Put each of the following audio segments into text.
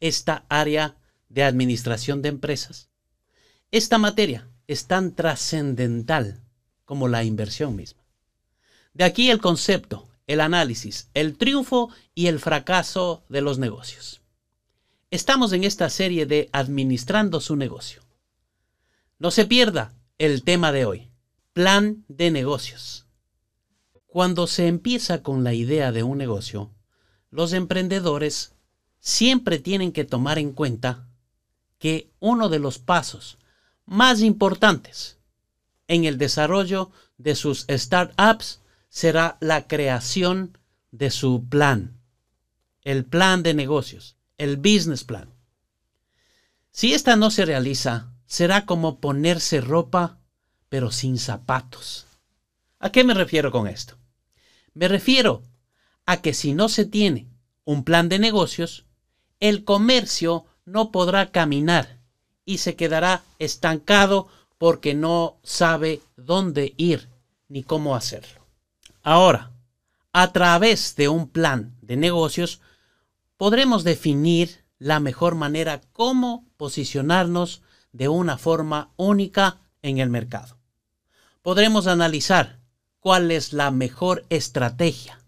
esta área de administración de empresas? Esta materia es tan trascendental como la inversión misma. De aquí el concepto, el análisis, el triunfo y el fracaso de los negocios. Estamos en esta serie de Administrando su negocio. No se pierda el tema de hoy, plan de negocios. Cuando se empieza con la idea de un negocio, los emprendedores siempre tienen que tomar en cuenta que uno de los pasos más importantes en el desarrollo de sus startups será la creación de su plan, el plan de negocios, el business plan. Si esta no se realiza, será como ponerse ropa pero sin zapatos. ¿A qué me refiero con esto? Me refiero a que si no se tiene un plan de negocios, el comercio no podrá caminar y se quedará estancado porque no sabe dónde ir ni cómo hacerlo. Ahora, a través de un plan de negocios, podremos definir la mejor manera cómo posicionarnos de una forma única en el mercado. Podremos analizar cuál es la mejor estrategia,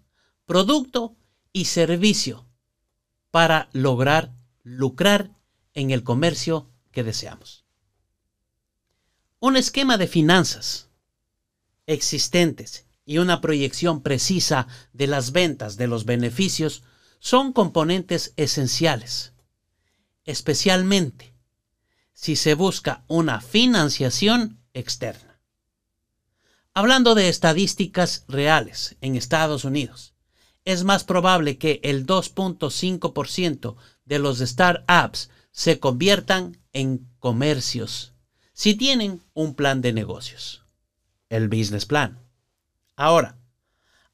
producto y servicio para lograr lucrar en el comercio que deseamos. Un esquema de finanzas existentes y una proyección precisa de las ventas de los beneficios son componentes esenciales, especialmente si se busca una financiación externa. Hablando de estadísticas reales en Estados Unidos, es más probable que el 2.5% de los startups se conviertan en comercios si tienen un plan de negocios, el business plan. Ahora,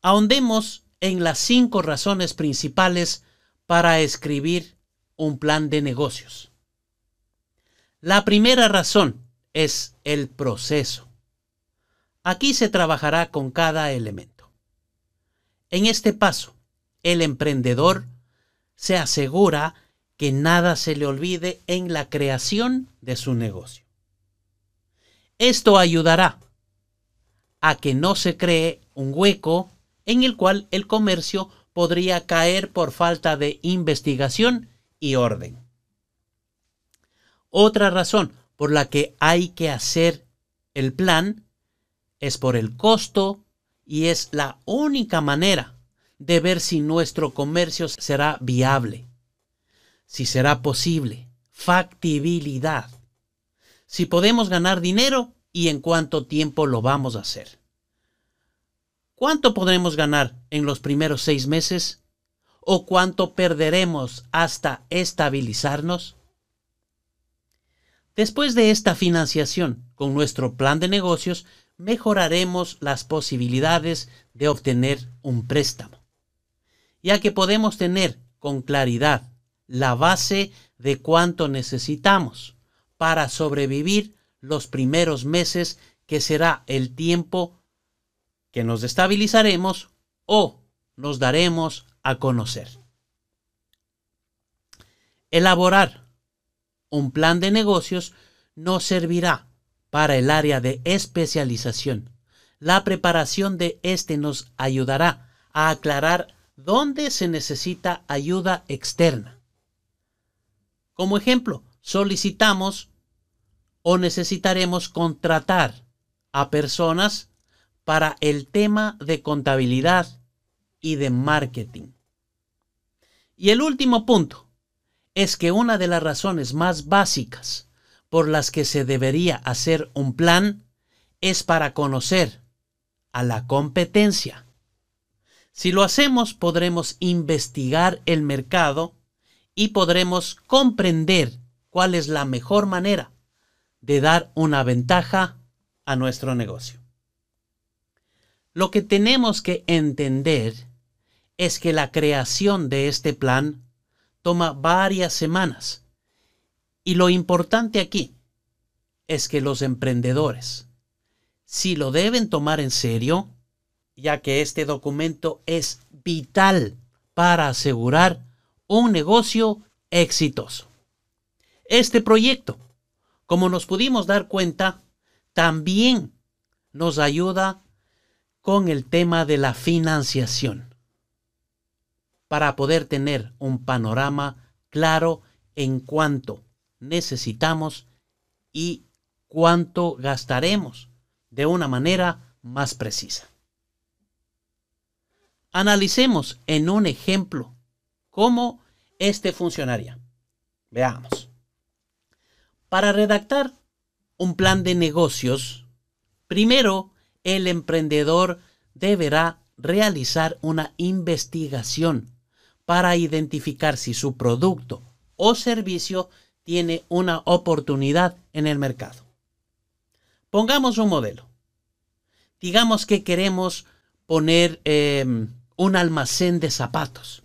ahondemos en las cinco razones principales para escribir un plan de negocios. La primera razón es el proceso. Aquí se trabajará con cada elemento. En este paso, el emprendedor se asegura que nada se le olvide en la creación de su negocio. Esto ayudará a que no se cree un hueco en el cual el comercio podría caer por falta de investigación y orden. Otra razón por la que hay que hacer el plan es por el costo y es la única manera de ver si nuestro comercio será viable, si será posible, factibilidad, si podemos ganar dinero y en cuánto tiempo lo vamos a hacer. ¿Cuánto podremos ganar en los primeros seis meses? ¿O cuánto perderemos hasta estabilizarnos? Después de esta financiación con nuestro plan de negocios, mejoraremos las posibilidades de obtener un préstamo, ya que podemos tener con claridad la base de cuánto necesitamos para sobrevivir los primeros meses que será el tiempo que nos estabilizaremos o nos daremos a conocer. Elaborar un plan de negocios nos servirá para el área de especialización. La preparación de este nos ayudará a aclarar dónde se necesita ayuda externa. Como ejemplo, solicitamos o necesitaremos contratar a personas para el tema de contabilidad y de marketing. Y el último punto es que una de las razones más básicas por las que se debería hacer un plan es para conocer a la competencia. Si lo hacemos, podremos investigar el mercado y podremos comprender cuál es la mejor manera de dar una ventaja a nuestro negocio. Lo que tenemos que entender es que la creación de este plan toma varias semanas. Y lo importante aquí es que los emprendedores, si lo deben tomar en serio, ya que este documento es vital para asegurar un negocio exitoso. Este proyecto, como nos pudimos dar cuenta, también nos ayuda con el tema de la financiación para poder tener un panorama claro en cuánto necesitamos y cuánto gastaremos de una manera más precisa. Analicemos en un ejemplo cómo este funcionaría. Veamos. Para redactar un plan de negocios, primero el emprendedor deberá realizar una investigación para identificar si su producto o servicio tiene una oportunidad en el mercado. Pongamos un modelo. Digamos que queremos poner em, un almacén de zapatos,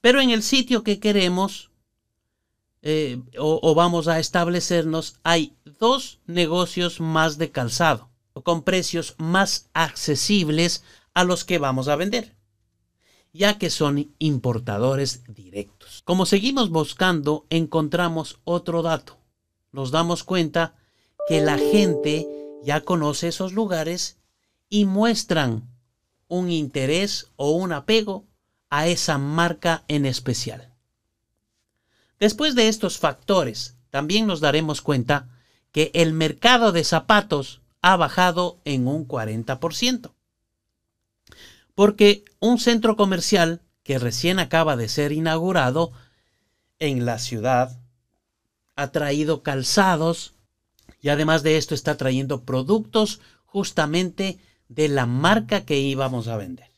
pero en el sitio que queremos eh, o vamos a establecernos hay dos negocios más de calzado con precios más accesibles a los que vamos a vender ya que son importadores directos. Como seguimos buscando, encontramos otro dato. Nos damos cuenta que la gente ya conoce esos lugares y muestran un interés o un apego a esa marca en especial. Después de estos factores, también nos daremos cuenta que el mercado de zapatos ha bajado en un 40%. Porque un centro comercial que recién acaba de ser inaugurado en la ciudad ha traído calzados y además de esto está trayendo productos justamente de la marca que íbamos a vender.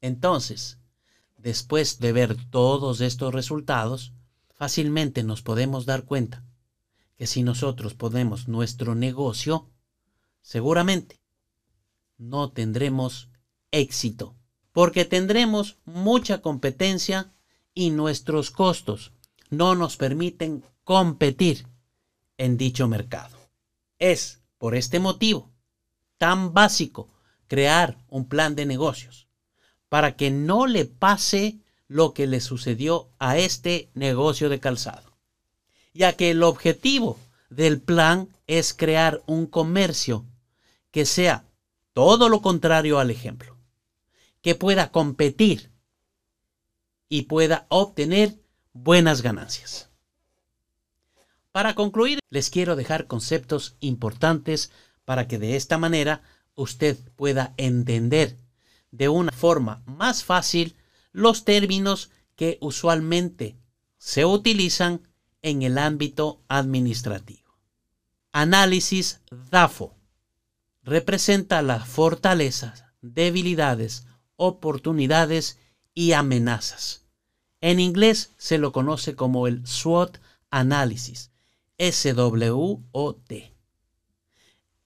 Entonces, después de ver todos estos resultados, fácilmente nos podemos dar cuenta que si nosotros ponemos nuestro negocio, seguramente no tendremos éxito, porque tendremos mucha competencia y nuestros costos no nos permiten competir en dicho mercado. Es por este motivo tan básico crear un plan de negocios para que no le pase lo que le sucedió a este negocio de calzado, ya que el objetivo del plan es crear un comercio que sea todo lo contrario al ejemplo, que pueda competir y pueda obtener buenas ganancias. Para concluir, les quiero dejar conceptos importantes para que de esta manera usted pueda entender de una forma más fácil los términos que usualmente se utilizan en el ámbito administrativo. Análisis DAFO representa las fortalezas, debilidades, oportunidades y amenazas. En inglés se lo conoce como el SWOT análisis, SWOT.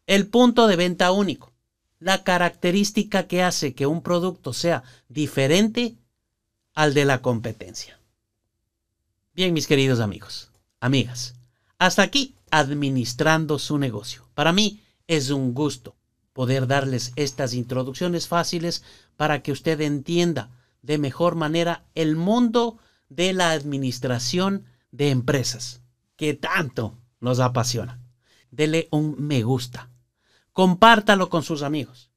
El punto de venta único, la característica que hace que un producto sea diferente al de la competencia. Bien, mis queridos amigos, amigas, hasta aquí administrando su negocio. Para mí, es un gusto poder darles estas introducciones fáciles para que usted entienda de mejor manera el mundo de la administración de empresas, que tanto nos apasiona. Dele un me gusta. Compártalo con sus amigos.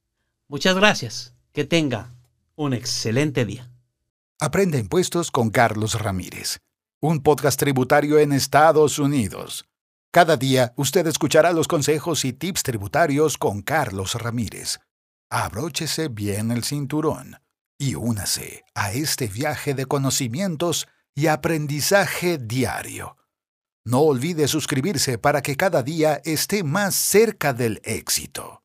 Muchas gracias. Que tenga un excelente día. Aprende impuestos con Carlos Ramírez, un podcast tributario en Estados Unidos. Cada día usted escuchará los consejos y tips tributarios con Carlos Ramírez. Abróchese bien el cinturón y únase a este viaje de conocimientos y aprendizaje diario. No olvide suscribirse para que cada día esté más cerca del éxito.